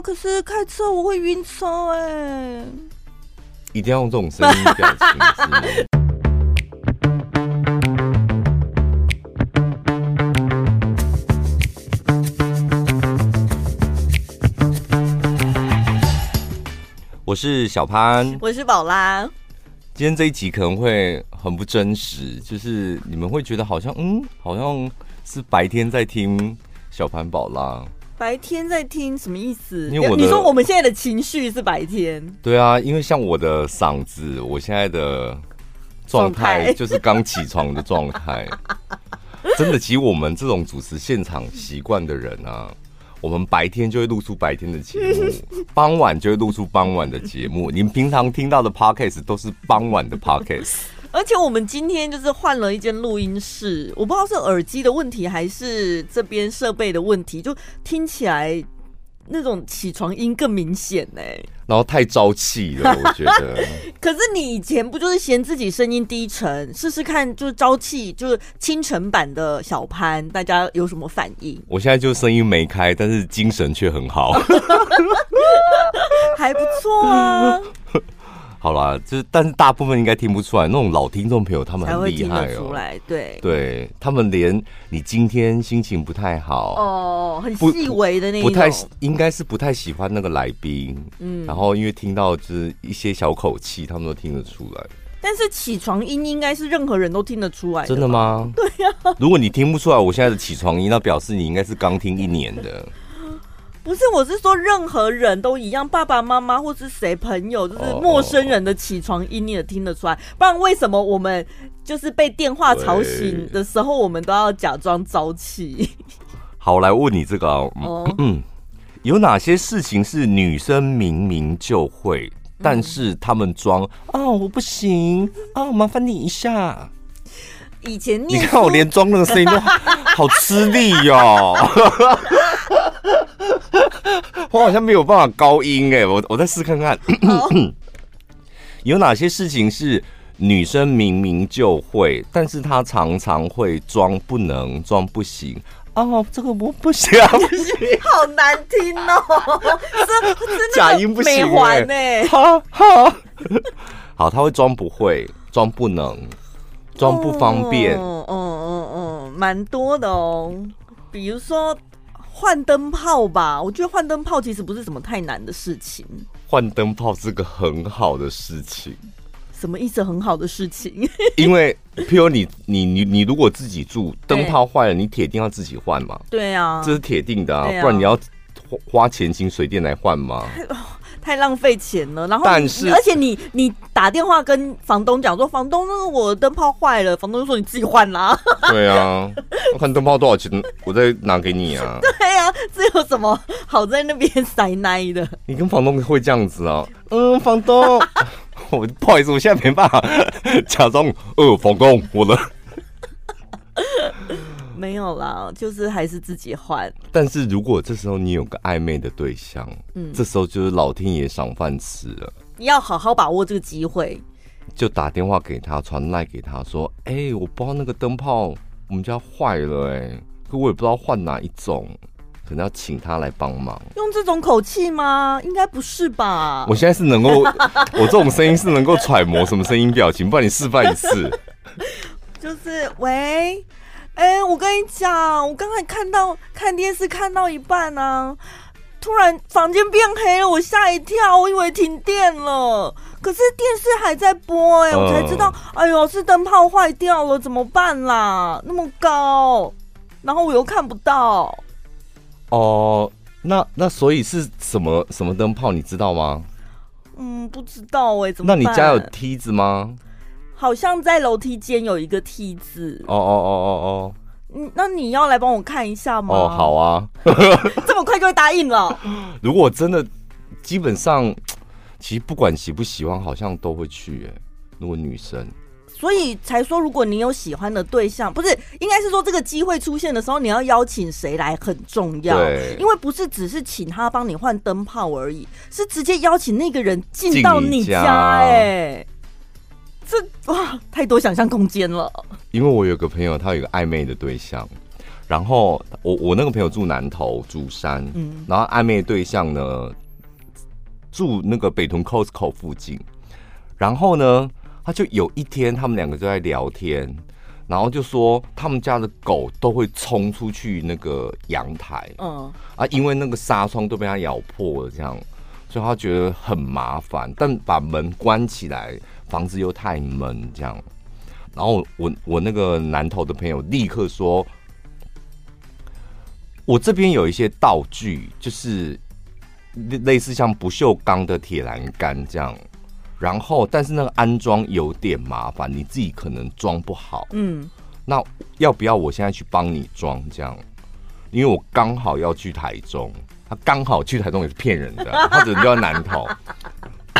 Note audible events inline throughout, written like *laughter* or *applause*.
可是开车我会晕车哎。一定要用这种声音表情？我是小潘，我是宝拉。今天这一集可能会很不真实，就是你们会觉得好像嗯，好像是白天在听小潘宝拉。白天在听什么意思？因为我你说我们现在的情绪是白天。对啊，因为像我的嗓子，我现在的状态 *laughs* 就是刚起床的状态。真的，其实我们这种主持现场习惯的人啊，我们白天就会录出白天的节目，*laughs* 傍晚就会录出傍晚的节目。您平常听到的 podcast 都是傍晚的 podcast。而且我们今天就是换了一间录音室，我不知道是耳机的问题还是这边设备的问题，就听起来那种起床音更明显呢。然后太朝气了，我觉得。*laughs* 可是你以前不就是嫌自己声音低沉？试试看，就是朝气，就是清晨版的小潘，大家有什么反应？我现在就声音没开，但是精神却很好，*laughs* 还不错啊。好啦，就是但是大部分应该听不出来，那种老听众朋友他们很厉害哦、来，对，对他们连你今天心情不太好哦，很细微的那种，不太应该是不太喜欢那个来宾，嗯，然后因为听到就是一些小口气，他们都听得出来。但是起床音应该是任何人都听得出来的，真的吗？*laughs* 对呀、啊。如果你听不出来我现在的起床音，那表示你应该是刚听一年的。不是，我是说任何人都一样，爸爸妈妈或是谁朋友，就是陌生人的起床音你也听得出来。不然为什么我们就是被电话吵醒的时候，我们都要假装早起？*laughs* 好，我来问你这个、啊，嗯嗯，*clears throat* 有哪些事情是女生明明就会，但是他们装啊、哦、我不行啊、哦，麻烦你一下。以前你看我连装那个声音都 *laughs* 好吃力哟、喔。*laughs* 我好像没有办法高音哎，我我再试看看，*coughs* 有哪些事情是女生明明就会，但是她常常会装不能、装不行。哦，这个我不行，啊不行，好难听哦，真的假音不行哎，哈哈，*laughs* 好，他会装不会、装不能、装不方便，嗯嗯嗯嗯，蛮多的哦，比如说。换灯泡吧，我觉得换灯泡其实不是什么太难的事情。换灯泡是个很好的事情。什么意思？很好的事情？因为譬如你你你你如果自己住，灯泡坏了，你铁定要自己换嘛。*laughs* 对啊，这是铁定的啊，不然你要花钱请水电来换吗？*laughs* 太浪费钱了，然后但是而且你你打电话跟房东讲说，房东那个我灯泡坏了，房东就说你自己换啦。*laughs* 对啊，我看灯泡多少钱，我再拿给你啊。*laughs* 对啊，这有什么好在那边塞奶的？你跟房东会这样子啊？嗯，房东，*laughs* 我不好意思，我现在没办法假装。呃，房东，我的。没有啦，就是还是自己换。但是如果这时候你有个暧昧的对象，嗯，这时候就是老天爷赏饭吃了。你要好好把握这个机会，就打电话给他，传赖给他说：“哎、欸，我不知道那个灯泡我们家坏了、欸，哎，可我也不知道换哪一种，可能要请他来帮忙。”用这种口气吗？应该不是吧？我现在是能够，*laughs* 我这种声音是能够揣摩什么声音表情，不然你示范一次。*laughs* 就是喂。哎、欸，我跟你讲，我刚才看到看电视看到一半呢、啊，突然房间变黑了，我吓一跳，我以为停电了。可是电视还在播、欸，哎、呃，我才知道，哎呦，是灯泡坏掉了，怎么办啦？那么高，然后我又看不到。哦、呃，那那所以是什么什么灯泡，你知道吗？嗯，不知道哎、欸，怎么办？那你家有梯子吗？好像在楼梯间有一个梯子。哦哦哦哦哦。嗯，那你要来帮我看一下吗？哦，好啊。*laughs* 这么快就会答应了？*laughs* 如果真的，基本上，其实不管喜不喜欢，好像都会去。哎，如果女生，所以才说，如果你有喜欢的对象，不是，应该是说这个机会出现的时候，你要邀请谁来很重要。对，因为不是只是请他帮你换灯泡而已，是直接邀请那个人进到你家。哎。这哇，太多想象空间了。因为我有个朋友，他有一个暧昧的对象，然后我我那个朋友住南头竹山，嗯，然后暧昧对象呢住那个北屯 Costco 附近，然后呢，他就有一天他们两个就在聊天，然后就说他们家的狗都会冲出去那个阳台，嗯啊，因为那个纱窗都被他咬破了，这样，所以他觉得很麻烦，但把门关起来，房子又太闷，这样，然后我我那个南投的朋友立刻说。我这边有一些道具，就是类似像不锈钢的铁栏杆这样，然后但是那个安装有点麻烦，你自己可能装不好。嗯，那要不要我现在去帮你装这样？因为我刚好要去台中，他刚好去台中也是骗人的，他只能叫南投。*laughs*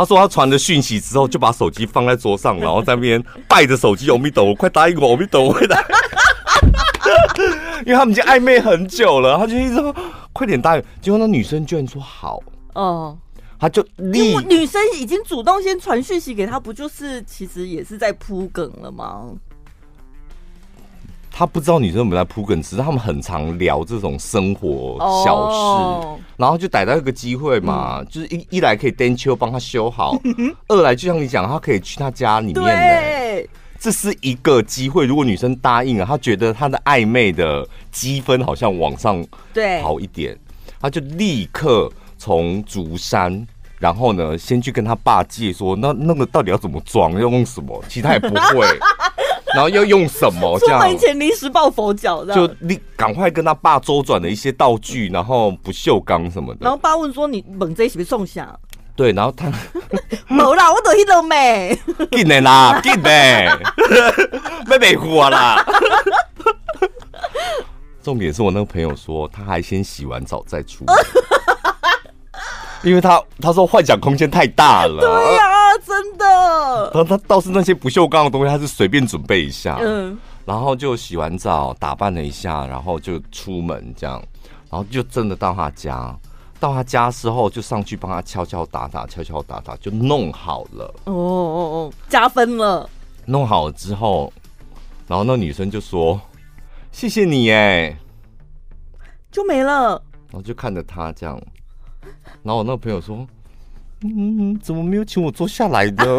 他说他传了讯息之后，就把手机放在桌上，然后在那边拜着手机，阿弥陀佛，快答应我，阿弥陀佛。*laughs* 因为他们已经暧昧很久了，他就一直说快点答应。结果那女生居然说好，哦，他就立女生已经主动先传讯息给他，不就是其实也是在铺梗了吗？他不知道女生有没有在铺梗，只是他们很常聊这种生活小事，哦、然后就逮到一个机会嘛，嗯、就是一一来可以单车帮他修好，二来就像你讲，他可以去他家里面的。这是一个机会，如果女生答应了，她觉得她的暧昧的积分好像往上对。好一点，她就立刻从竹山，然后呢，先去跟他爸借说，那那个到底要怎么装，要用什么？其他也不会，*laughs* 然后要用什么？这样出门前临时抱佛脚，就你赶快跟他爸周转了一些道具，然后不锈钢什么的。然后爸问说：“你猛这是不是送下？”对，然后他 *laughs* 没啦，我都去了没？*laughs* 进来啦，进来，没被唬啦。重点是我那个朋友说，他还先洗完澡再出门，因为他他说幻想空间太大了。对呀、啊，真的。他他倒是那些不锈钢的东西，他是随便准备一下，嗯，然后就洗完澡打扮了一下，然后就出门这样，然后就真的到他家。到他家之后，就上去帮他敲敲打打，敲敲打打，就弄好了。哦哦哦，加分了。弄好了之后，然后那女生就说：“谢谢你，哎。”就没了。然后就看着他这样，然后我那个朋友说：“嗯，怎么没有请我坐下来的？” *laughs*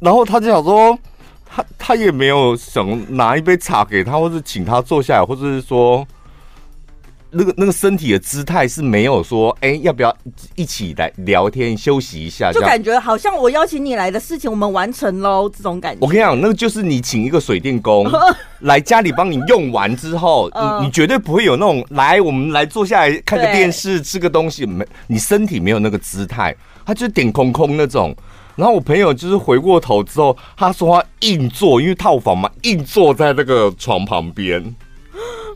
然后他就想说。他他也没有想拿一杯茶给他，或者请他坐下来，或者是说，那个那个身体的姿态是没有说，哎、欸，要不要一起来聊天休息一下？就感觉好像我邀请你来的事情我们完成喽，这种感觉。我跟你讲，那个就是你请一个水电工 *laughs* 来家里帮你用完之后，你你绝对不会有那种来我们来坐下来看个电视吃个东西，没你身体没有那个姿态，他就是点空空那种。然后我朋友就是回过头之后，他说他硬坐，因为套房嘛，硬坐在那个床旁边，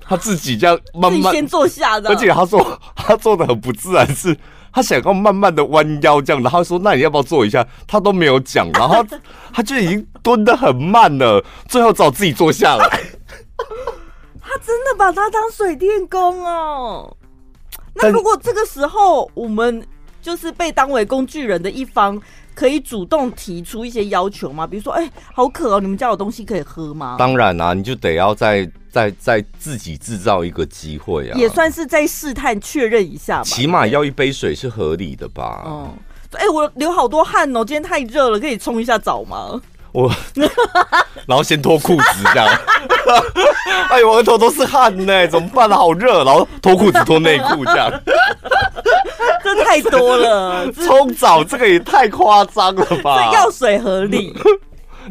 他自己这样慢慢先坐下的，而且他说他坐的很不自然，是他想要慢慢的弯腰这样，然后他说那你要不要坐一下？他都没有讲，然后他，*laughs* 他就已经蹲的很慢了，最后只好自己坐下来。*laughs* 他真的把他当水电工哦？那如果这个时候我们就是被当为工具人的一方？可以主动提出一些要求吗？比如说，哎、欸，好渴哦，你们家有东西可以喝吗？当然啦、啊，你就得要再再再自己制造一个机会啊，也算是在试探确认一下吧。起码要一杯水是合理的吧？哦，哎、欸，我流好多汗哦，今天太热了，可以冲一下澡吗？我，*laughs* 然后先脱裤子这样，*laughs* 哎呦，我额头都是汗呢，怎么办呢？好热，然后脱裤子脱内裤这样，*laughs* 这太多了。冲澡这个也太夸张了吧？这药水合理。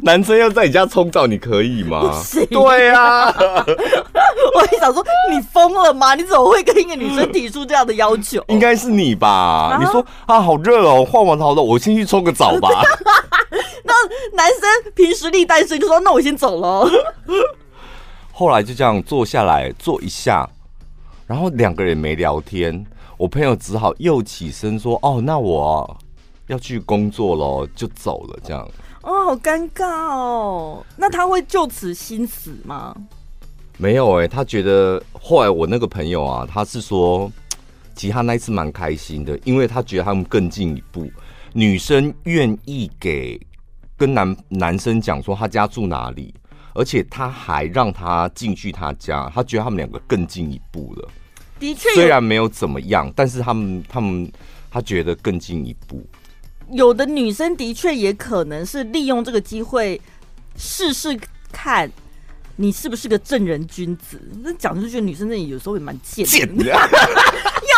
男生要在你家冲澡，你可以吗？对啊，*laughs* 我一想说，你疯了吗？你怎么会跟一个女生提出这样的要求？应该是你吧？啊、你说啊，好热哦，换完好了，我先去冲个澡吧。*laughs* 那男生凭实力单身，就说那我先走了。*laughs* 后来就这样坐下来坐一下，然后两个人没聊天，我朋友只好又起身说：“哦，那我要去工作喽，就走了。”这样。哦，好尴尬哦。那他会就此心死吗？没有哎、欸，他觉得后来我那个朋友啊，他是说，其实他那一次蛮开心的，因为他觉得他们更进一步，女生愿意给跟男男生讲说他家住哪里，而且他还让他进去他家，他觉得他们两个更进一步了。的确，虽然没有怎么样，但是他们他们他觉得更进一步。有的女生的确也可能是利用这个机会试试看。你是不是个正人君子？那讲出去，女生那里有时候也蛮贱的。*laughs* 邀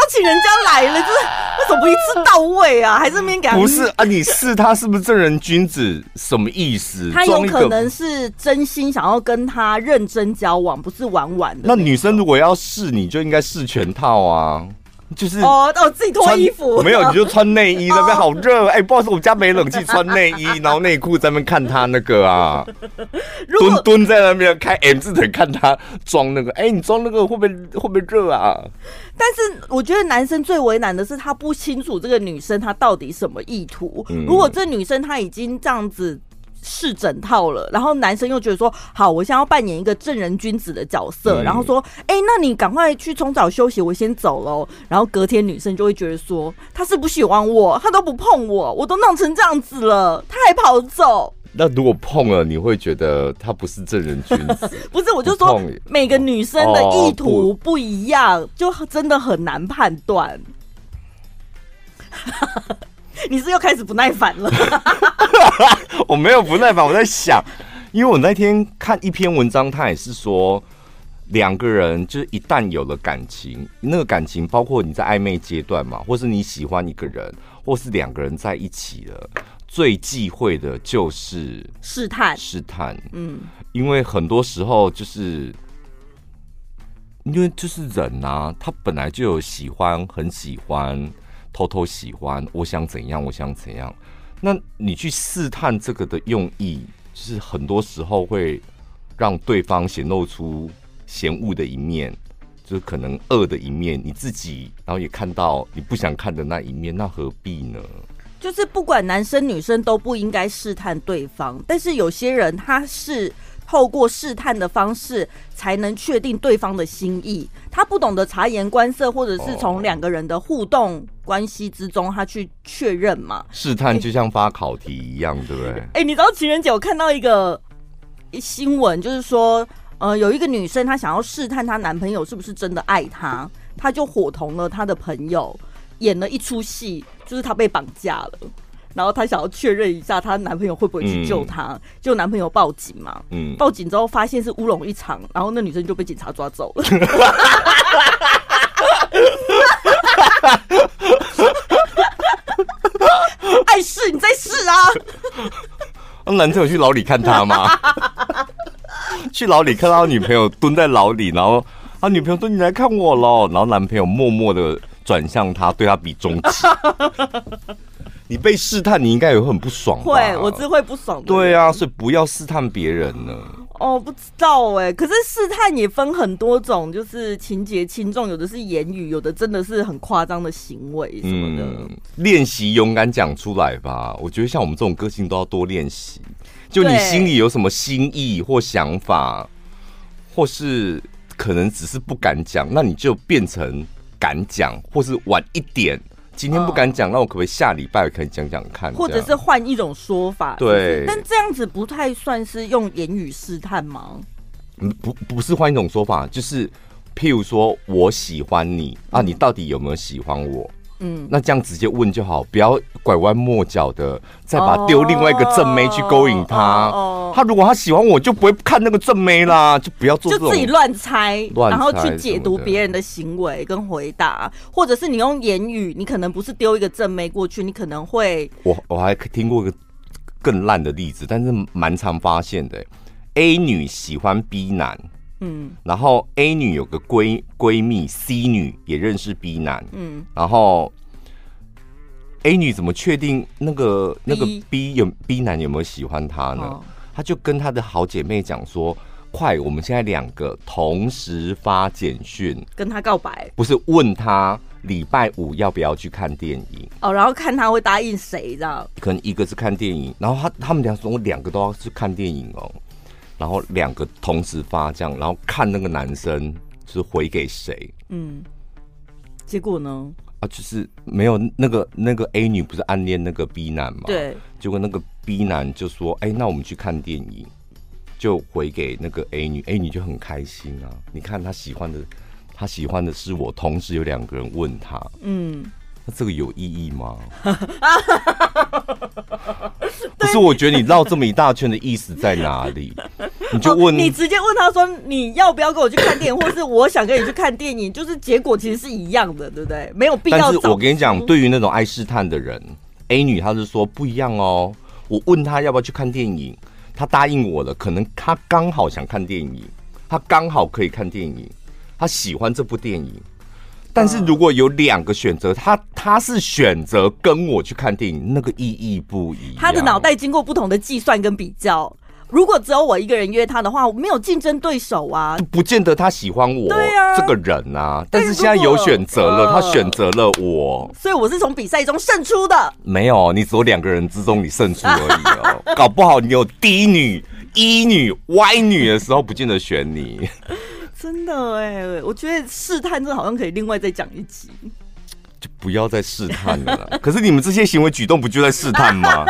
请人家来了，就是为什么不一次到位啊？还是没给他？*laughs* 不是啊，你试他是不是正人君子？什么意思？他有可能是真心想要跟他认真交往，不是玩玩的。那女生如果要试，你就应该试全套啊。就是哦，我自己脱衣服，没有你就穿内衣，*laughs* 那边好热，哎、欸，不好意思，我家没冷气，*laughs* 穿内衣，然后内裤在那边看他那个啊，*laughs* 蹲蹲在那边开 M 字腿看他装那个，哎、欸，你装那个会不会会不会热啊？但是我觉得男生最为难的是他不清楚这个女生她到底什么意图。嗯、如果这女生她已经这样子。试整套了，然后男生又觉得说好，我想要扮演一个正人君子的角色，嗯、然后说，哎、欸，那你赶快去冲澡休息，我先走喽。然后隔天女生就会觉得说，他是不喜欢我，他都不碰我，我都弄成这样子了，他还跑走。那如果碰了，你会觉得他不是正人君子？*laughs* 不是，我就说每个女生的意图不一样，哦、就真的很难判断。*laughs* 你是又开始不耐烦了？*laughs* 我没有不耐烦，我在想，因为我那天看一篇文章，他也是说，两个人就是一旦有了感情，那个感情包括你在暧昧阶段嘛，或是你喜欢一个人，或是两个人在一起了，最忌讳的就是试探，试探。嗯，因为很多时候就是，因为就是人啊，他本来就有喜欢，很喜欢。偷偷喜欢，我想怎样，我想怎样。那你去试探这个的用意，就是很多时候会让对方显露出嫌恶的一面，就是可能恶的一面。你自己，然后也看到你不想看的那一面，那何必呢？就是不管男生女生都不应该试探对方，但是有些人他是。透过试探的方式，才能确定对方的心意。他不懂得察言观色，或者是从两个人的互动关系之中，他去确认嘛。试探就像发考题一样，欸、对不对？哎、欸，你知道情人节我看到一个新闻，就是说，呃，有一个女生她想要试探她男朋友是不是真的爱她，她就伙同了她的朋友演了一出戏，就是她被绑架了。然后她想要确认一下她男朋友会不会去救她，就、嗯、男朋友报警嘛。嗯，报警之后发现是乌龙一场，然后那女生就被警察抓走了。*laughs* 爱试你再试啊！那男生有去牢里看他吗？*laughs* 去牢里看到他女朋友蹲在牢里，然后他女朋友说：“你来看我喽。”然后男朋友默默的转向他，对他比中指。*laughs* 你被试探，你应该也会很不爽？会，我只会不爽。对啊，所以不要试探别人呢。哦，不知道哎。可是试探也分很多种，就是情节轻重，有的是言语，有的真的是很夸张的行为什么的。嗯，练习勇敢讲出来吧。我觉得像我们这种个性都要多练习。就你心里有什么心意或想法，或是可能只是不敢讲，那你就变成敢讲，或是晚一点。今天不敢讲，那我可不可以下礼拜可以讲讲看？或者是换一种说法，对。但这样子不太算是用言语试探吗？嗯，不，不是换一种说法，就是譬如说我喜欢你啊，你到底有没有喜欢我？嗯，那这样直接问就好，不要拐弯抹角的，再把丢另外一个正妹去勾引他。哦，他如果他喜欢我，就不会看那个正妹啦，就不要做，就自己乱猜，然后去解读别人的行为跟回答，或者是你用言语，你可能不是丢一个正妹过去，你可能会，我我还听过一个更烂的例子，但是蛮常发现的，A 女喜欢 B 男。嗯，然后 A 女有个闺闺蜜，C 女也认识 B 男，嗯，然后 A 女怎么确定那个 B? 那个 B 有 B 男有没有喜欢她呢？她、哦、就跟她的好姐妹讲说：“快，我们现在两个同时发简讯跟她告白，不是问她礼拜五要不要去看电影哦，然后看她会答应谁这样？可能一个是看电影，然后他他们俩说我两个都要去看电影哦。”然后两个同时发这样，然后看那个男生是回给谁？嗯，结果呢？啊，就是没有那个那个 A 女不是暗恋那个 B 男嘛？对。结果那个 B 男就说：“哎、欸，那我们去看电影。”就回给那个 A 女，A 女就很开心啊！你看她喜欢的，她喜欢的是我，同时有两个人问她，嗯，那这个有意义吗？*laughs* 不是，我觉得你绕这么一大圈的意思在哪里？你就问、哦，你直接问他说你要不要跟我去看电影，或是我想跟你去看电影，就是结果其实是一样的，对不对？没有必要。但是我跟你讲，对于那种爱试探的人，A 女她是说不一样哦。我问她要不要去看电影。她答应我了，可能她刚好想看电影，她刚好可以看电影，她喜欢这部电影。但是如果有两个选择，他他是选择跟我去看电影，那个意义不一样。他的脑袋经过不同的计算跟比较。如果只有我一个人约他的话，我没有竞争对手啊，不见得他喜欢我这个人啊。但是现在有选择了，他选择了我，所以我是从比赛中胜出的。没有，你只有两个人之中你胜出而已哦。*laughs* 搞不好你有低女、一女、歪女的时候，不见得选你。*laughs* 真的哎，我觉得试探这好像可以另外再讲一集。就不要再试探了。*laughs* 可是你们这些行为举动不就在试探吗？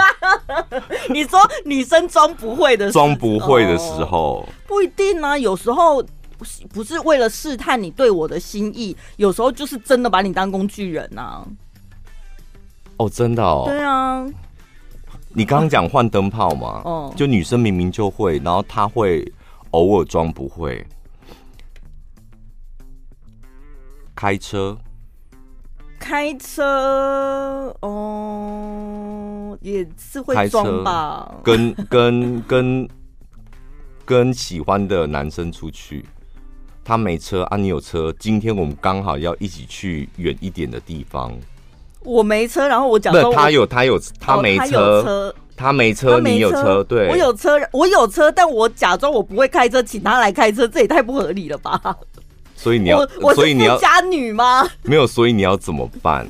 *laughs* 你说女生装不会的，装不会的时候，不一定啊。有时候不是为了试探你对我的心意，有时候就是真的把你当工具人啊。哦，真的哦。对啊。你刚刚讲换灯泡嘛？*laughs* 哦，就女生明明就会，然后她会偶尔装不会开车。开车哦，也是会装吧。跟跟跟跟喜欢的男生出去，他没车啊，你有车。今天我们刚好要一起去远一点的地方。我没车，然后我讲说，他有他有他没车，他没车，你有车，对，我有车，我有车，但我假装我不会开车，请他来开车，这也太不合理了吧。所以你要，所以你要家女吗？没有，所以你要怎么办？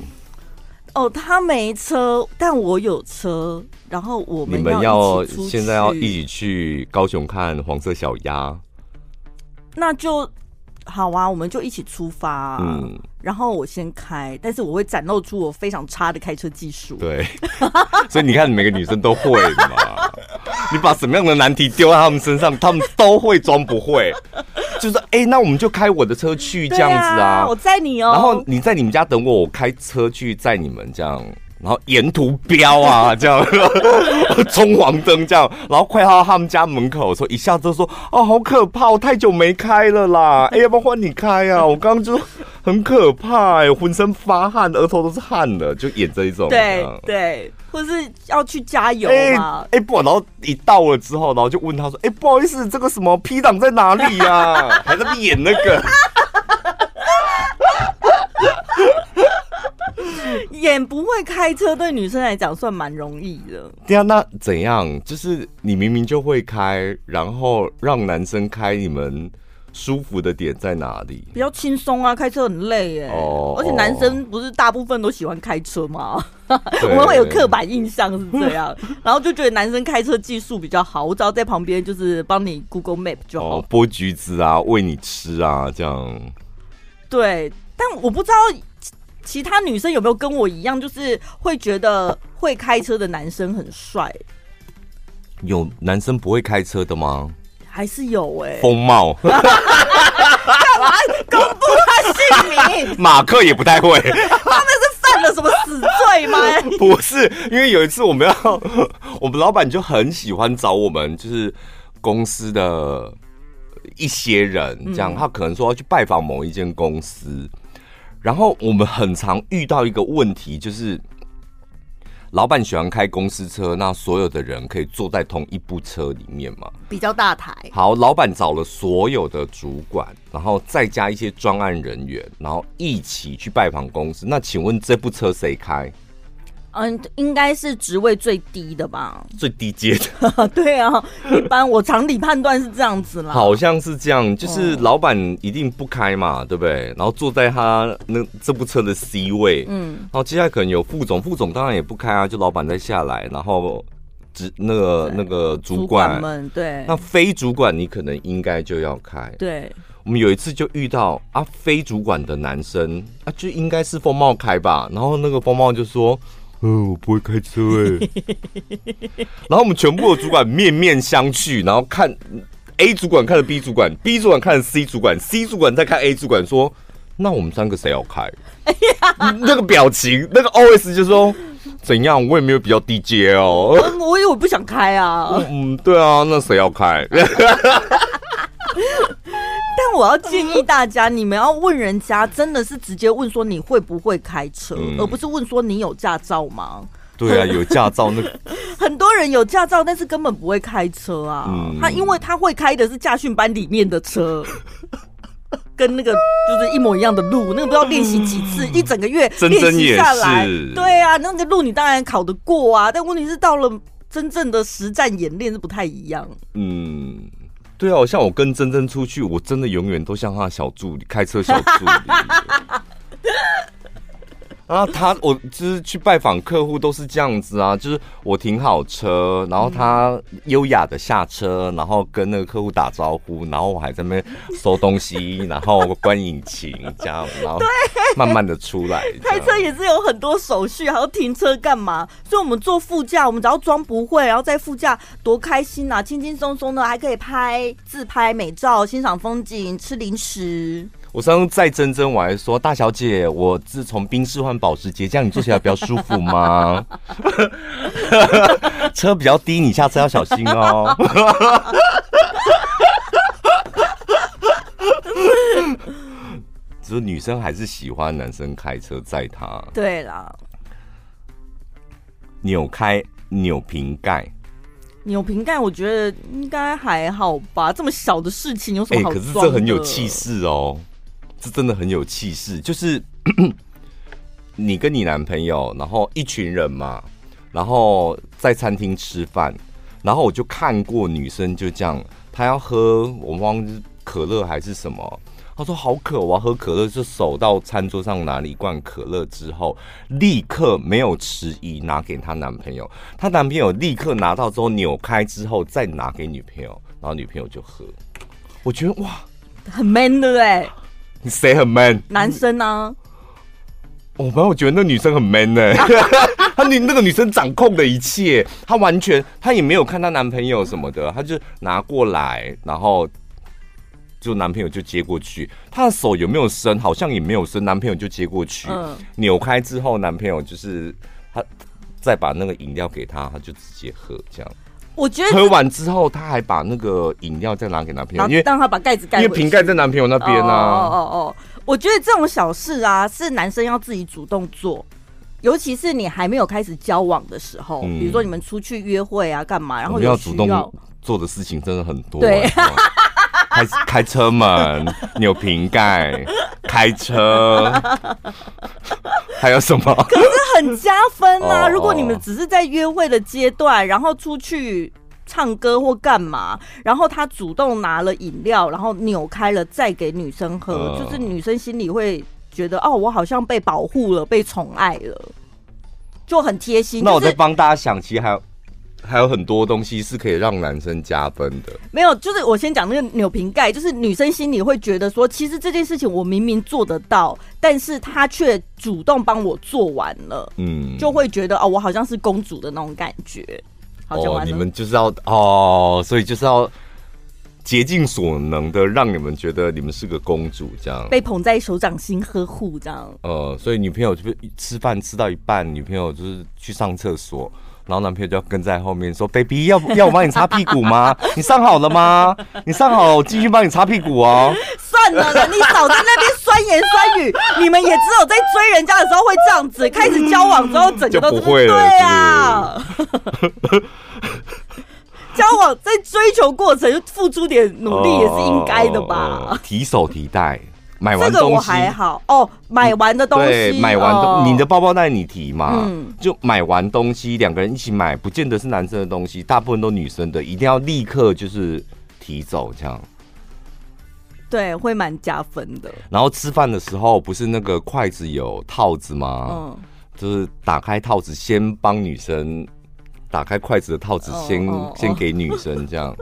哦，他没车，但我有车，然后我们你们要现在要一起去高雄看黄色小鸭，那就好啊，我们就一起出发啊。嗯，然后我先开，但是我会展露出我非常差的开车技术。对，*laughs* 所以你看，每个女生都会嘛。你把什么样的难题丢在他们身上，他们都会装不会。就是哎、欸，那我们就开我的车去这样子啊，啊我载你哦。然后你在你们家等我，我开车去载你们这样，然后沿途飙啊这样，*laughs* 冲黄灯这样，然后快到他们家门口的时候，一下子说哦好可怕，我太久没开了啦，哎、欸、要不要换你开啊？我刚刚就很可怕浑身发汗，额头都是汗的，就演这一种。对对。或是要去加油嘛？哎、欸欸、不，然后一到了之后，然后就问他说：“哎、欸，不好意思，这个什么 P 档在哪里呀、啊？”还在演那个，*laughs* 演不会开车对女生来讲算蛮容易的。对啊，那怎样？就是你明明就会开，然后让男生开你们。舒服的点在哪里？比较轻松啊，开车很累哎。哦，而且男生不是大部分都喜欢开车吗？*laughs* 我们会有刻板印象是这样，然后就觉得男生开车技术比较好，我只要在旁边就是帮你 Google Map 就好。哦，剥橘子啊，喂你吃啊，这样。对，但我不知道其他女生有没有跟我一样，就是会觉得会开车的男生很帅。有男生不会开车的吗？还是有哎、欸，风貌 *laughs* 干嘛公布他姓名？*laughs* 马克也不太会，他们是犯了什么死罪吗？*laughs* 不是，因为有一次我们要，我们老板就很喜欢找我们，就是公司的一些人，这样、嗯、他可能说要去拜访某一间公司，然后我们很常遇到一个问题，就是。老板喜欢开公司车，那所有的人可以坐在同一部车里面吗？比较大台。好，老板找了所有的主管，然后再加一些专案人员，然后一起去拜访公司。那请问这部车谁开？嗯，应该是职位最低的吧？*laughs* 最低阶的，*laughs* 对啊，一般我常理判断是这样子啦。好像是这样，就是老板一定不开嘛，对不对？然后坐在他那这部车的 C 位，嗯，然后接下来可能有副总，副总当然也不开啊，就老板再下来，然后只那个那个主管，主管们，对，那非主管你可能应该就要开。对，我们有一次就遇到啊，非主管的男生啊，就应该是风貌开吧，然后那个风貌就说。嗯，我不会开车哎。*laughs* 然后我们全部的主管面面相觑，然后看 A 主管看着 B 主管，B 主管看着 C 主管，C 主管再看 A 主管说：“那我们三个谁要开？”哎呀，那个表情，那个 OS 就说：“怎样？我也没有比较低阶哦。嗯”我以为我不想开啊。嗯，对啊，那谁要开？*laughs* 但我要建议大家，你们要问人家，真的是直接问说你会不会开车，嗯、而不是问说你有驾照吗？对啊，有驾照那个 *laughs* 很多人有驾照，但是根本不会开车啊。嗯、他因为他会开的是驾训班里面的车，*laughs* 跟那个就是一模一样的路，那个不知道练习几次，嗯、一整个月练习下来，对啊，那个路你当然考得过啊。但问题是到了真正的实战演练是不太一样。嗯。对啊，像我跟珍珍出去，我真的永远都像他小助理，开车小助理。*laughs* 然后他，我就是去拜访客户都是这样子啊，就是我停好车，然后他优雅的下车，然后跟那个客户打招呼，然后我还在那边收东西，然后关引擎这样，然后慢慢的出来。开车也是有很多手续，还要停车干嘛？所以我们坐副驾，我们只要装不会，然后在副驾多开心啊，轻轻松松的，还可以拍自拍美照，欣赏风景，吃零食。我上次在珍珍，我还说大小姐，我自从冰室换保时捷，这样你坐起来比较舒服吗？*laughs* 车比较低，你下车要小心哦。*laughs* 只是女生还是喜欢男生开车载她。对啦，扭开扭瓶盖，扭瓶盖，我觉得应该还好吧。这么小的事情有什么好？哎、欸，可是这很有气势哦。是真的很有气势，就是 *coughs* 你跟你男朋友，然后一群人嘛，然后在餐厅吃饭，然后我就看过女生就这样，她要喝我忘记可乐还是什么，她说好渴，我要喝可乐，就手到餐桌上拿了一罐可乐之后，立刻没有迟疑拿给她男朋友，她男朋友立刻拿到之后扭开之后再拿给女朋友，然后女朋友就喝，我觉得哇，很 man 的哎。谁很 man？男生呢、啊？我反正我觉得那女生很 man 呢、*laughs* 欸。她女那个女生掌控的一切，她完全她也没有看她男朋友什么的，她就拿过来，然后就男朋友就接过去。她的手有没有伸？好像也没有伸，男朋友就接过去。嗯、扭开之后，男朋友就是他再把那个饮料给她，她就直接喝这样。我觉得喝完之后，他还把那个饮料再拿给男朋友，因为让他把盖子盖，因为瓶盖在男朋友那边呢、啊。哦哦哦，我觉得这种小事啊，是男生要自己主动做，尤其是你还没有开始交往的时候，嗯、比如说你们出去约会啊，干嘛，然后要，要主动做的事情真的很多。对，开开车门、扭瓶盖、开车，*laughs* 还有什么？可是很加分啊！如果你们只是在约会的阶段，然后出去唱歌或干嘛，然后他主动拿了饮料，然后扭开了再给女生喝，就是女生心里会觉得哦，我好像被保护了，被宠爱了，就很贴心。那我再帮大家想，其实还有。还有很多东西是可以让男生加分的。没有，就是我先讲那个扭瓶盖，就是女生心里会觉得说，其实这件事情我明明做得到，但是他却主动帮我做完了，嗯，就会觉得哦，我好像是公主的那种感觉。哦，你们就是要哦，所以就是要竭尽所能的让你们觉得你们是个公主，这样被捧在手掌心呵护，这样。呃，所以女朋友就吃饭吃到一半，女朋友就是去上厕所。然后男朋友就要跟在后面说：“baby，要 *laughs* 要我帮你擦屁股吗？*laughs* 你上好了吗？你上好了，我继续帮你擦屁股哦。*laughs* ”算了啦，你少在那边酸言酸语。你们也只有在追人家的时候会这样子，开始交往之后整个都就不会了。对啊，交往在追求过程就付出点努力也是应该的吧？提手提袋。买完东西，这个我还好哦。买完的东西，对，买完的、哦、你的包包带你提嘛。嗯，就买完东西，两个人一起买，不见得是男生的东西，大部分都女生的，一定要立刻就是提走这样。对，会蛮加分的。然后吃饭的时候，不是那个筷子有套子吗？嗯，就是打开套子，先帮女生打开筷子的套子先，先、哦哦、先给女生这样。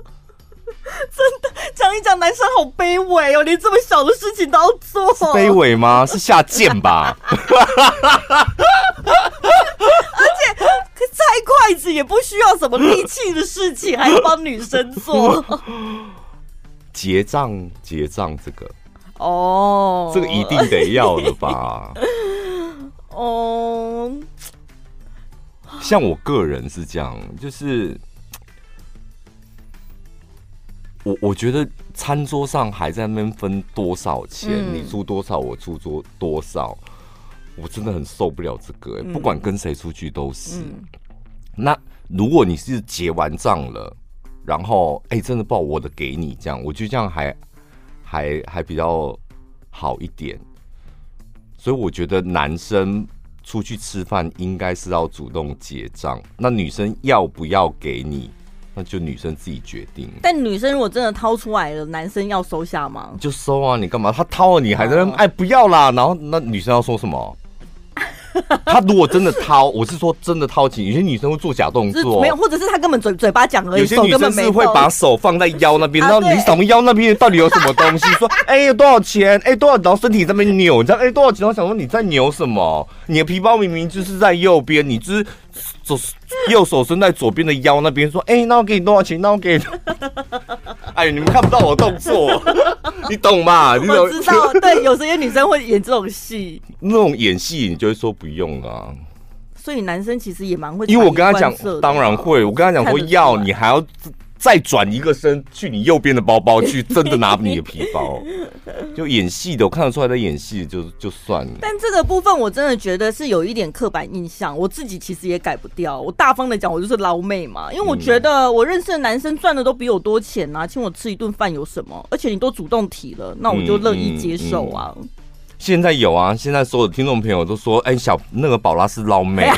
*laughs* 真的讲一讲，男生好卑微哦，连这么小的事情都要做。卑微吗？*laughs* 是下贱吧？而且拆筷子也不需要什么力气的事情，还要帮女生做。*laughs* 结账结账这个哦，这个一定得要的吧？哦，像我个人是这样，就是我我觉得餐桌上还在那边分多少钱，嗯、你出多少，我出多多少，我真的很受不了这个、欸。不管跟谁出去都是。嗯、那如果你是结完账了，然后哎、欸，真的不好，我的给你这样，我觉得这样还还还比较好一点。所以我觉得男生出去吃饭应该是要主动结账，那女生要不要给你，那就女生自己决定。但女生如果真的掏出来了，男生要收下吗？就收啊，你干嘛？他掏了，你还在那哎不要啦，然后那女生要说什么？*laughs* 他如果真的掏，我是说真的掏钱，有些女生会做假动作，没有，或者是他根本嘴嘴巴讲而已。有些女生是会把手放在腰那边，然后你什么腰那边到底有什么东西？说 *laughs* 哎、欸、有多少钱？哎、欸、多少？然后身体在那边扭，你知道哎、欸、多少钱？我想说你在扭什么？你的皮包明明就是在右边，你就是左右手伸在左边的腰那边，说哎、欸、那我给你多少钱？那我给你。哎，你们看不到我动作，*laughs* 你懂吗？你懂我知道，对，有些女生会演这种戏，那种演戏你就会说不用啊。所以男生其实也蛮会，因为我跟他讲，当然会，我跟他讲说要你还要。再转一个身去你右边的包包去，真的拿你的皮包，*laughs* 就演戏的，我看得出来在演戏，就就算了。但这个部分我真的觉得是有一点刻板印象，我自己其实也改不掉。我大方的讲，我就是捞妹嘛，因为我觉得我认识的男生赚的都比我多钱啊，请我吃一顿饭有什么？而且你都主动提了，那我就乐意接受啊。嗯嗯嗯、现在有啊，现在所有的听众朋友都说，哎、欸，小那个宝拉是捞妹。*laughs*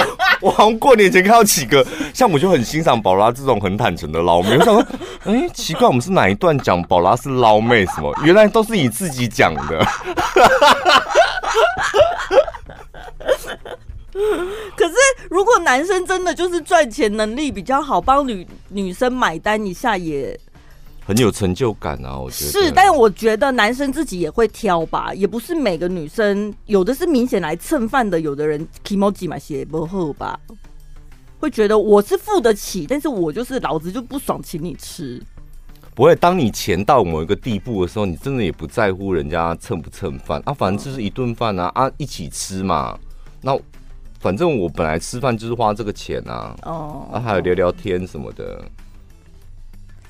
*laughs* 我好像过年前看到几个，像我就很欣赏宝拉这种很坦诚的捞妹。我想说，*laughs* 哎、奇怪，我们是哪一段讲宝拉是捞妹什么？原来都是你自己讲的。*laughs* 可是，如果男生真的就是赚钱能力比较好，帮女女生买单一下也。很有成就感啊，我觉得是，但是我觉得男生自己也会挑吧，也不是每个女生，有的是明显来蹭饭的，有的人 kimochi 嘛写不好吧，会觉得我是付得起，但是我就是老子就不爽请你吃。不会，当你钱到某一个地步的时候，你真的也不在乎人家蹭不蹭饭啊，反正就是一顿饭啊啊，一起吃嘛。那反正我本来吃饭就是花这个钱啊，哦，啊还有聊聊天什么的。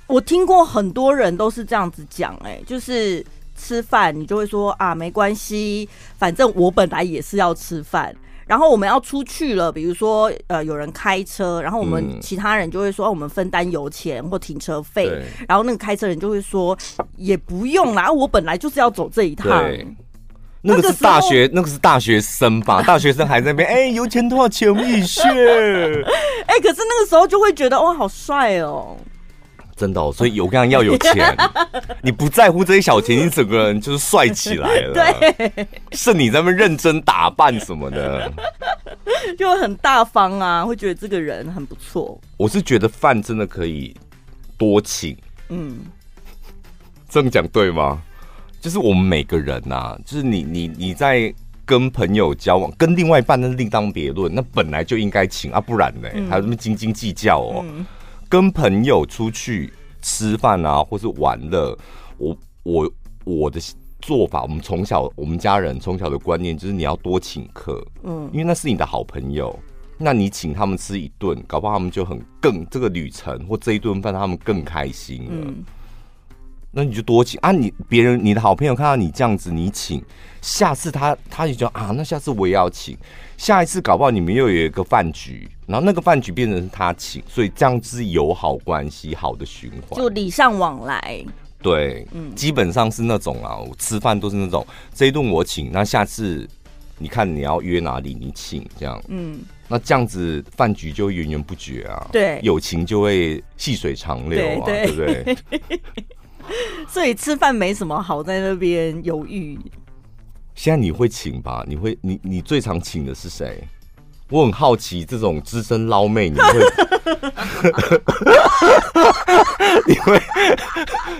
我听过很多人都是这样子讲，哎，就是吃饭你就会说啊，没关系，反正我本来也是要吃饭，然后我们要出去了，比如说呃有人开车，然后我们其他人就会说、嗯啊、我们分担油钱或停车费，然后那个开车人就会说也不用啦，我本来就是要走这一趟。那个是大学，那个是大学生吧？*laughs* 大学生还在那边，哎、欸，油钱多少钱？我一起去。*laughs* 哎，可是那个时候就会觉得哇，好帅哦。真的、哦，所以有刚刚要有钱，*laughs* 你不在乎这些小钱，你整个人就是帅起来了。对，是你在那边认真打扮什么的，就很大方啊，会觉得这个人很不错。我是觉得饭真的可以多请，嗯，这么讲对吗？就是我们每个人呐、啊，就是你你你在跟朋友交往，跟另外一半那另当别论，那本来就应该请啊，不然呢，嗯、还有什么斤斤计较哦。嗯跟朋友出去吃饭啊，或是玩乐，我我我的做法，我们从小我们家人从小的观念就是你要多请客，嗯，因为那是你的好朋友，那你请他们吃一顿，搞不好他们就很更这个旅程或这一顿饭他们更开心了。嗯那你就多请啊！你别人你的好朋友看到你这样子，你请，下次他他就觉得啊，那下次我也要请。下一次搞不好你们又有一个饭局，然后那个饭局变成是他请，所以这样子友好关系，好的循环，就礼尚往来。对，嗯，基本上是那种啊，我吃饭都是那种这一顿我请，那下次你看你要约哪里，你请这样，嗯，那这样子饭局就源源不绝啊，对，友情就会细水长流啊，对，对，对不对？*laughs* *laughs* 所以吃饭没什么好在那边犹豫。现在你会请吧？你会你你最常请的是谁？我很好奇，这种资深捞妹，你会 *laughs* 你会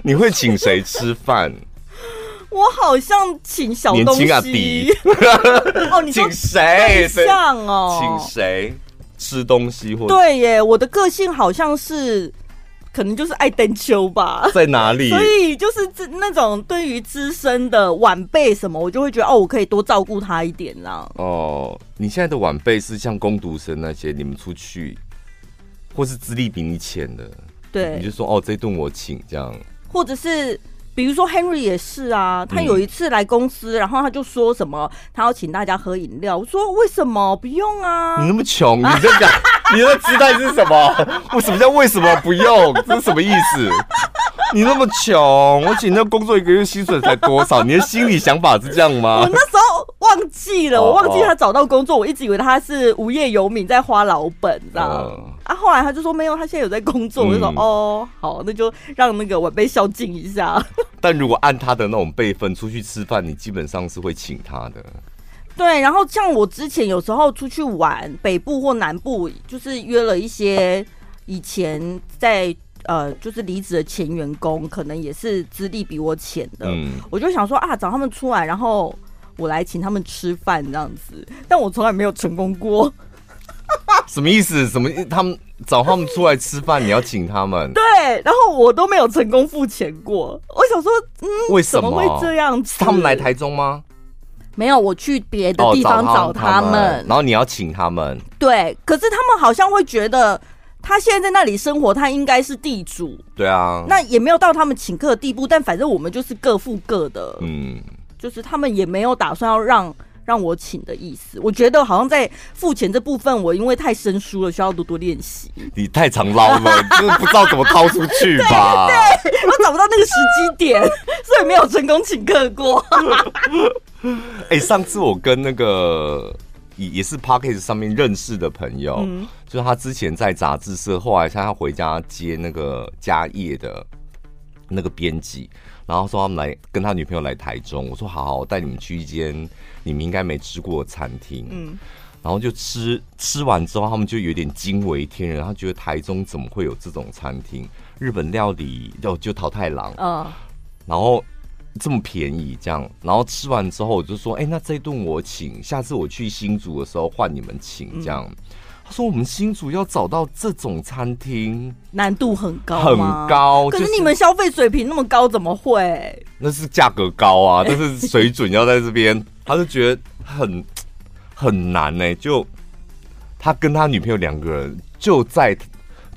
你会请谁吃饭？我好像请小东西。年轻啊，弟。哦，你请谁？像哦，请谁吃东西或？对耶，我的个性好像是。可能就是爱登秋吧，*laughs* 在哪里？所以就是这那种对于资深的晚辈什么，我就会觉得哦，我可以多照顾他一点啦。哦，你现在的晚辈是像工读生那些，你们出去，或是资历比你浅的，对，你就说哦，这顿我请这样，或者是。比如说 Henry 也是啊，他有一次来公司，嗯、然后他就说什么，他要请大家喝饮料。我说为什么不用啊？你那么穷，你在讲，你的姿态是什么？为什么叫为什么不用？这是什么意思？你那么穷，我请那工作一个月薪水才多少？你的心理想法是这样吗？我那时候忘记了，我忘记他找到工作，我一直以为他是无业游民在花老本，知道吗？呃啊，后来他就说没有，他现在有在工作。嗯、我就说哦，好，那就让那个晚辈孝敬一下。但如果按他的那种辈分出去吃饭，你基本上是会请他的。对，然后像我之前有时候出去玩，北部或南部，就是约了一些以前在呃，就是离职的前员工，可能也是资历比我浅的。嗯，我就想说啊，找他们出来，然后我来请他们吃饭这样子。但我从来没有成功过。*laughs* 什么意思？什么？他们找他们出来吃饭，你要请他们？对，然后我都没有成功付钱过。我想说，嗯，为什么，会这样子？他们来台中吗？没有，我去别的地方找他们，然后你要请他们。对，可是他们好像会觉得，他现在在那里生活，他应该是地主。对啊，那也没有到他们请客的地步，但反正我们就是各付各的。嗯，就是他们也没有打算要让。让我请的意思，我觉得好像在付钱这部分，我因为太生疏了，需要多多练习。你太常捞了，就 *laughs* 是不知道怎么掏出去吧？对，对，我找不到那个时机点，所以没有成功请客过。*laughs* 哎、欸，上次我跟那个也也是 Podcast 上面认识的朋友，嗯、就是他之前在杂志社，后来他要回家接那个家业的那个编辑。然后说他们来跟他女朋友来台中，我说好好，我带你们去一间你们应该没吃过的餐厅。嗯，然后就吃吃完之后，他们就有点惊为天人，他觉得台中怎么会有这种餐厅？日本料理就就桃太郎，嗯，然后这么便宜这样，然后吃完之后我就说，哎，那这顿我请，下次我去新竹的时候换你们请这样。嗯他说：“我们新竹要找到这种餐厅难度很高，很高。可是你们消费水平那么高，怎么会？那是价格高啊，*laughs* 但是水准要在这边。他就觉得很很难呢、欸。就他跟他女朋友两个人就在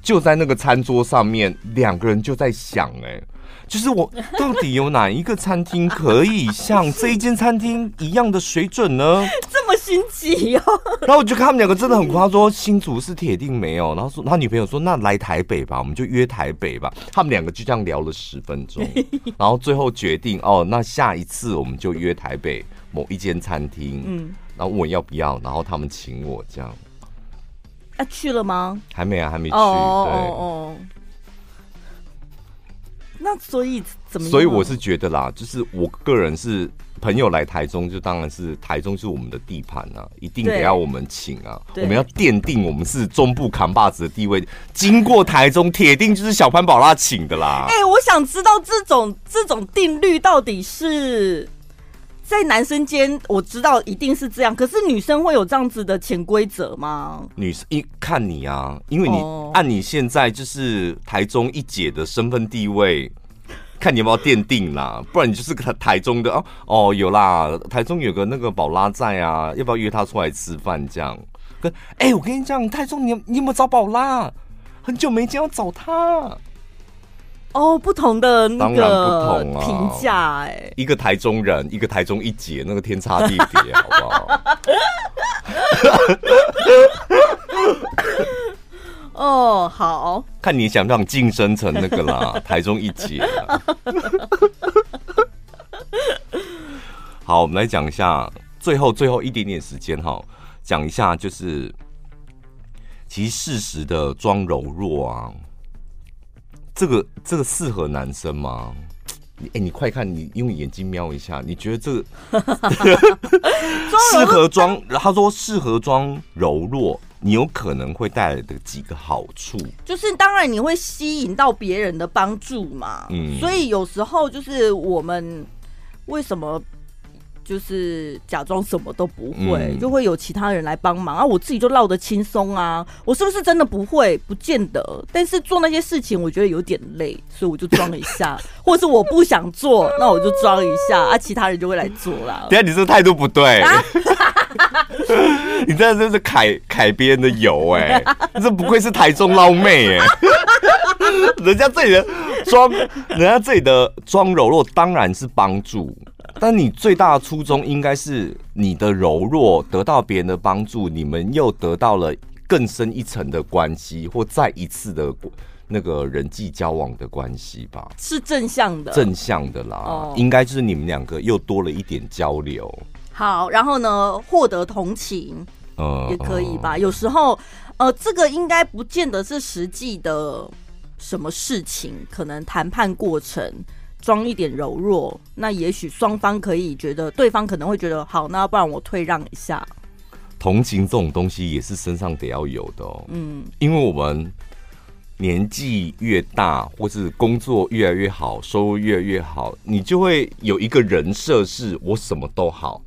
就在那个餐桌上面，两个人就在想哎、欸。”就是我到底有哪一个餐厅可以像这一间餐厅一样的水准呢？*laughs* 这么心急哦！*laughs* 然后我就看他们两个真的很夸张，说新竹是铁定没有。然后说他女朋友说那来台北吧，我们就约台北吧。*laughs* 他们两个就这样聊了十分钟，然后最后决定哦，那下一次我们就约台北某一间餐厅。嗯，然后问我要不要，然后他们请我这样。啊，去了吗？还没啊，还没去。哦对哦。哦那所以怎么？所以我是觉得啦，就是我个人是朋友来台中，就当然是台中是我们的地盘啊，一定得要我们请啊，我们要奠定我们是中部扛把子的地位。经过台中，铁定就是小潘宝拉请的啦。哎、欸，我想知道这种这种定律到底是在男生间，我知道一定是这样，可是女生会有这样子的潜规则吗？女生一看你啊，因为你按你现在就是台中一姐的身份地位。看你有没有奠定啦，不然你就是个台中的哦哦，有啦，台中有个那个宝拉在啊，要不要约他出来吃饭这样？跟哎、欸，我跟你讲，台中你你有没有找宝拉？很久没见，要找他。哦，不同的那个评价哎，一个台中人，一个台中一姐，那个天差地别，*laughs* 好不好？*laughs* 哦，好，看你想不想晋升成那个啦，*laughs* 台中一姐。好，我们来讲一下，最后最后一点点时间哈，讲一下就是，其实适时的装柔弱啊，这个这个适合男生吗？哎、欸，你快看，你用眼睛瞄一下，你觉得这个 *laughs* 适合装？他说适合装柔弱。你有可能会带来的几个好处，就是当然你会吸引到别人的帮助嘛。嗯，所以有时候就是我们为什么？就是假装什么都不会，嗯、就会有其他人来帮忙啊！我自己就落得轻松啊！我是不是真的不会？不见得。但是做那些事情，我觉得有点累，所以我就装一下，*laughs* 或者是我不想做，那我就装一下啊！其他人就会来做啦。等下你这个态度不对，啊、*laughs* 你这真是凯凯边的油哎、欸！这不愧是台中捞妹哎、欸！*laughs* 人家这里的装，人家这里的装柔弱当然是帮助。但你最大的初衷应该是你的柔弱得到别人的帮助，你们又得到了更深一层的关系，或再一次的那个人际交往的关系吧？是正向的，正向的啦。哦、应该就是你们两个又多了一点交流。好，然后呢，获得同情，呃，也可以吧？呃、有时候，呃，这个应该不见得是实际的什么事情，可能谈判过程。装一点柔弱，那也许双方可以觉得，对方可能会觉得好，那要不然我退让一下。同情这种东西也是身上得要有的哦。嗯，因为我们年纪越大，或是工作越来越好，收入越来越好，你就会有一个人设，是我什么都好，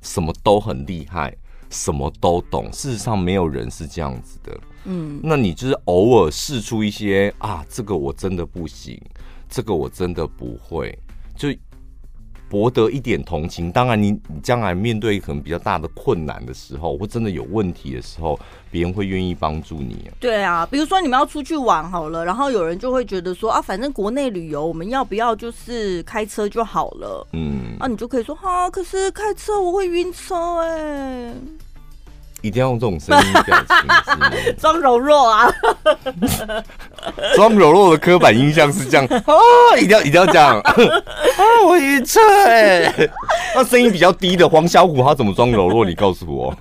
什么都很厉害，什么都懂。事实上，没有人是这样子的。嗯，那你就是偶尔试出一些啊，这个我真的不行。这个我真的不会，就博得一点同情。当然你，你你将来面对可能比较大的困难的时候，或真的有问题的时候，别人会愿意帮助你。对啊，比如说你们要出去玩好了，然后有人就会觉得说啊，反正国内旅游，我们要不要就是开车就好了？嗯，啊，你就可以说啊，可是开车我会晕车哎。一定要用这种声音表情，*laughs* 装柔弱啊！*laughs* 装柔弱的刻板印象是这样啊，一定要一定要这样 *laughs* 啊！我晕车哎，那声音比较低的黄小虎他怎么装柔弱？你告诉我，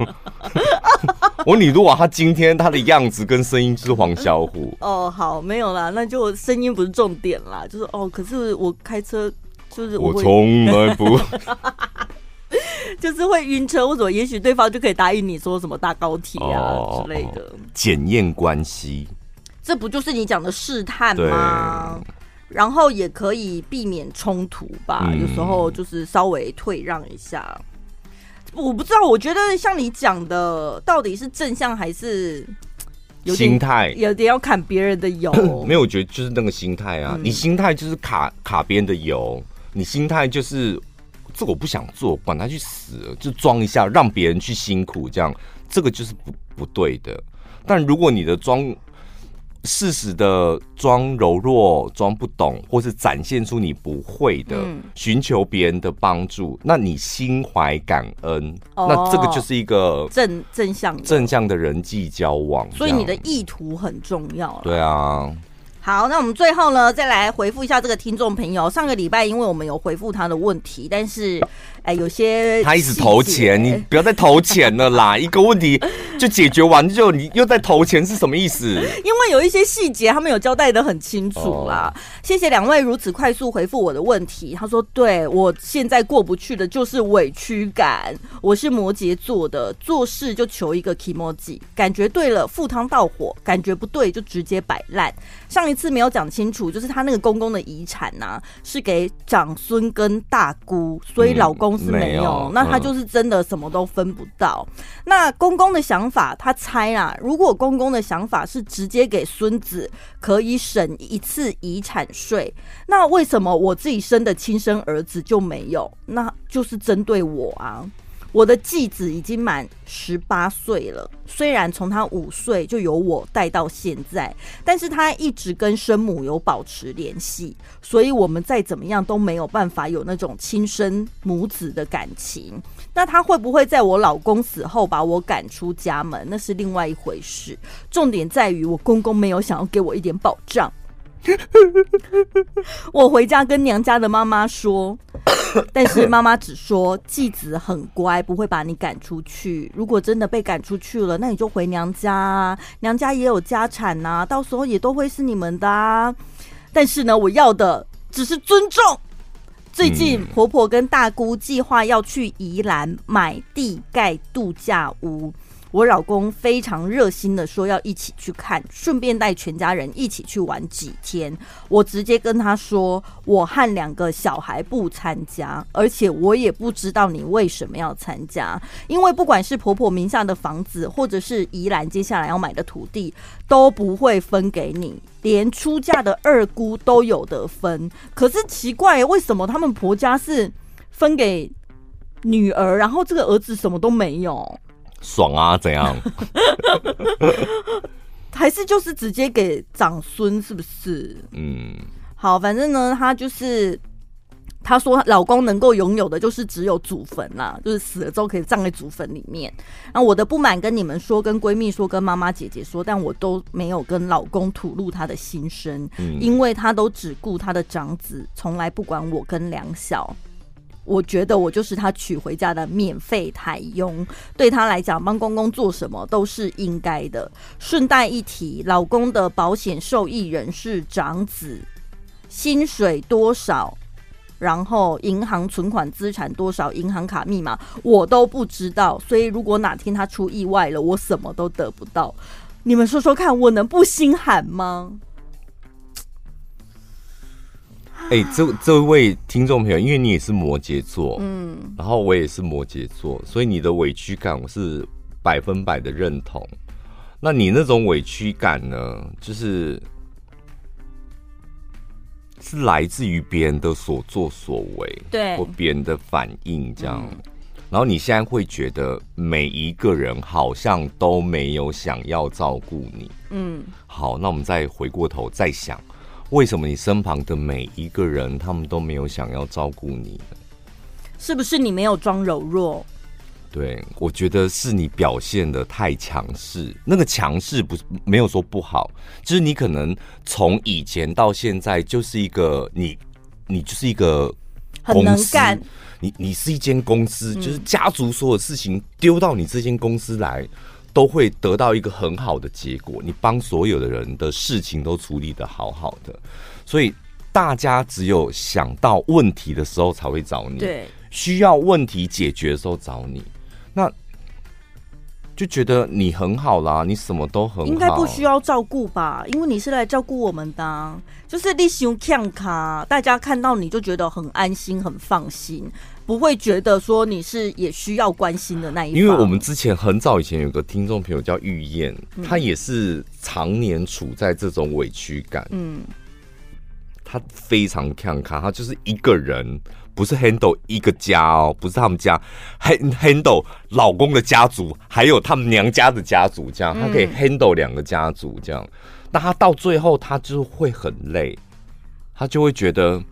我你如果他今天他的样子跟声音就是黄小虎哦，好，没有啦，那就声音不是重点啦，就是哦，可是我开车就是我从来不。*laughs* 就是会晕车，或者也许对方就可以答应你说什么大高铁啊、哦、之类的，检验关系，这不就是你讲的试探吗？然后也可以避免冲突吧，嗯、有时候就是稍微退让一下。我不知道，我觉得像你讲的，到底是正向还是有心态，有点要砍别人的油？*coughs* 没有，我觉得就是那个心态啊，嗯、你心态就是卡卡别人的油，你心态就是。这个我不想做，管他去死，就装一下，让别人去辛苦，这样这个就是不不对的。但如果你的装适时的装柔弱、装不懂，或是展现出你不会的，嗯、寻求别人的帮助，那你心怀感恩，哦、那这个就是一个正正向正向的人际交往。所以你的意图很重要。对啊。好，那我们最后呢，再来回复一下这个听众朋友。上个礼拜，因为我们有回复他的问题，但是。哎，有些他一直投钱，你不要再投钱了啦！*laughs* 一个问题就解决完，就你又在投钱是什么意思？因为有一些细节他们有交代的很清楚啦。哦、谢谢两位如此快速回复我的问题。他说：“对，我现在过不去的就是委屈感。我是摩羯座的，做事就求一个 kimoji，感觉对了赴汤蹈火，感觉不对就直接摆烂。上一次没有讲清楚，就是他那个公公的遗产呐、啊，是给长孙跟大姑，所以老公。是没有，没有，那他就是真的什么都分不到。嗯、那公公的想法，他猜啊，如果公公的想法是直接给孙子，可以省一次遗产税，那为什么我自己生的亲生儿子就没有？那就是针对我啊。我的继子已经满十八岁了，虽然从他五岁就由我带到现在，但是他一直跟生母有保持联系，所以我们再怎么样都没有办法有那种亲生母子的感情。那他会不会在我老公死后把我赶出家门？那是另外一回事。重点在于我公公没有想要给我一点保障。*laughs* 我回家跟娘家的妈妈说，*coughs* 但是妈妈只说继子很乖，不会把你赶出去。如果真的被赶出去了，那你就回娘家啊，娘家也有家产呐，到时候也都会是你们的啊。但是呢，我要的只是尊重。最近婆婆跟大姑计划要去宜兰买地盖度假屋。我老公非常热心的说要一起去看，顺便带全家人一起去玩几天。我直接跟他说，我和两个小孩不参加，而且我也不知道你为什么要参加，因为不管是婆婆名下的房子，或者是宜兰接下来要买的土地，都不会分给你，连出嫁的二姑都有得分。可是奇怪，为什么他们婆家是分给女儿，然后这个儿子什么都没有？爽啊，怎样？*laughs* 还是就是直接给长孙，是不是？嗯，好，反正呢，她就是她说老公能够拥有的就是只有祖坟啦，就是死了之后可以葬在祖坟里面。然后我的不满跟你们说，跟闺蜜说，跟妈妈姐姐说，但我都没有跟老公吐露他的心声，嗯，因为他都只顾他的长子，从来不管我跟两小。我觉得我就是他娶回家的免费台佣，对他来讲，帮公公做什么都是应该的。顺带一提，老公的保险受益人是长子，薪水多少，然后银行存款资产多少，银行卡密码我都不知道。所以如果哪天他出意外了，我什么都得不到。你们说说看，我能不心寒吗？哎、欸，这这位听众朋友，因为你也是摩羯座，嗯，然后我也是摩羯座，所以你的委屈感我是百分百的认同。那你那种委屈感呢，就是是来自于别人的所作所为，对，或别人的反应这样。然后你现在会觉得每一个人好像都没有想要照顾你，嗯，好，那我们再回过头再想。为什么你身旁的每一个人，他们都没有想要照顾你呢？是不是你没有装柔弱？对，我觉得是你表现的太强势。那个强势不是没有说不好，就是你可能从以前到现在就是一个你，你就是一个很能干。你你是一间公司，就是家族所有事情丢到你这间公司来。都会得到一个很好的结果。你帮所有的人的事情都处理的好好的，所以大家只有想到问题的时候才会找你，对，需要问题解决的时候找你，那就觉得你很好啦，你什么都很好，应该不需要照顾吧？因为你是来照顾我们的，就是你想看卡，大家看到你就觉得很安心、很放心。不会觉得说你是也需要关心的那一方，因为我们之前很早以前有个听众朋友叫玉燕，她、嗯、也是常年处在这种委屈感。嗯，她非常看卡，她就是一个人，不是 handle 一个家哦，不是他们家，handle 老公的家族，还有他们娘家的家族，这样她可以 handle 两个家族这样。那她到最后，她就会很累，她就会觉得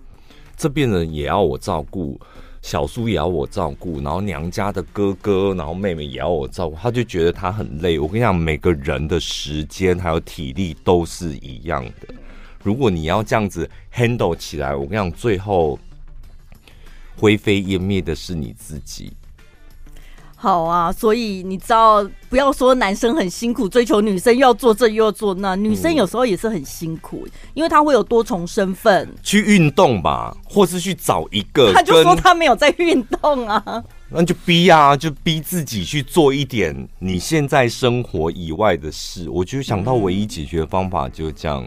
这边人也要我照顾。小叔也要我照顾，然后娘家的哥哥，然后妹妹也要我照顾，他就觉得他很累。我跟你讲，每个人的时间还有体力都是一样的。如果你要这样子 handle 起来，我跟你讲，最后灰飞烟灭的是你自己。好啊，所以你知道，不要说男生很辛苦追求女生，又要做这又要做那，女生有时候也是很辛苦，嗯、因为她会有多重身份。去运动吧，或是去找一个。他就说他没有在运动啊，那就逼啊，就逼自己去做一点你现在生活以外的事。我就想到唯一解决的方法，就这样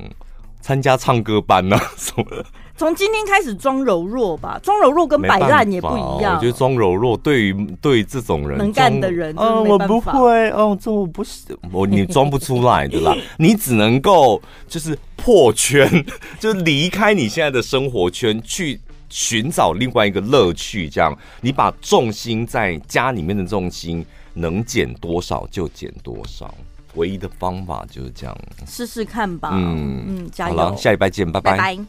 参加唱歌班啊什么的。从今天开始装柔弱吧，装柔弱跟摆烂也不一样。我觉得装柔弱对于对于这种人能干的人，嗯，我不会哦，这我不是，我你装不出来的啦，*laughs* 你只能够就是破圈，*laughs* 就是离开你现在的生活圈，去寻找另外一个乐趣。这样，你把重心在家里面的重心能减多少就减多少，唯一的方法就是这样，试试看吧。嗯嗯，加油，好了，下礼拜见，拜拜。拜拜。